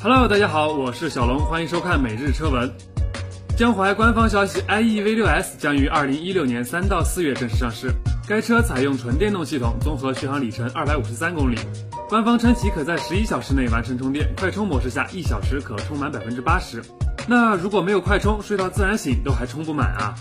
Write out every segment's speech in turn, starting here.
Hello，大家好，我是小龙，欢迎收看每日车闻。江淮官方消息，IE V6S 将于二零一六年三到四月正式上市。该车采用纯电动系统，综合续航里程二百五十三公里。官方称其可在十一小时内完成充电，快充模式下一小时可充满百分之八十。那如果没有快充，睡到自然醒都还充不满啊！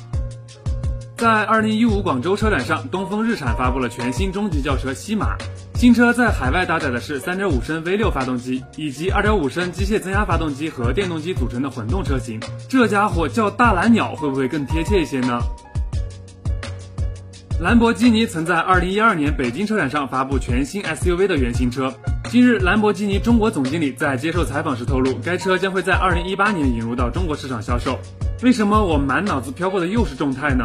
在二零一五广州车展上，东风日产发布了全新中级轿车西马。新车在海外搭载的是3.5升 V6 发动机，以及2.5升机械增压发动机和电动机组成的混动车型。这家伙叫大蓝鸟，会不会更贴切一些呢？兰博基尼曾在2012年北京车展上发布全新 SUV 的原型车。近日，兰博基尼中国总经理在接受采访时透露，该车将会在2018年引入到中国市场销售。为什么我满脑子飘过的又是众泰呢？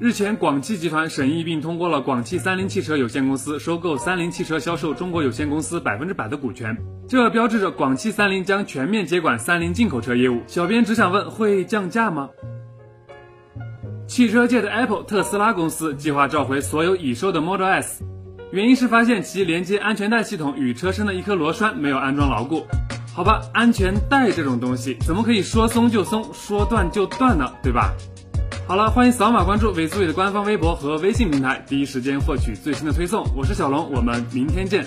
日前，广汽集团审议并通过了广汽三菱汽车有限公司收购三菱汽车销售中国有限公司百分之百的股权，这标志着广汽三菱将全面接管三菱进口车业务。小编只想问，会降价吗？汽车界的 Apple 特斯拉公司计划召回所有已售的 Model S，原因是发现其连接安全带系统与车身的一颗螺栓没有安装牢固。好吧，安全带这种东西怎么可以说松就松，说断就断呢？对吧？好了，欢迎扫码关注尾苏伟的官方微博和微信平台，第一时间获取最新的推送。我是小龙，我们明天见。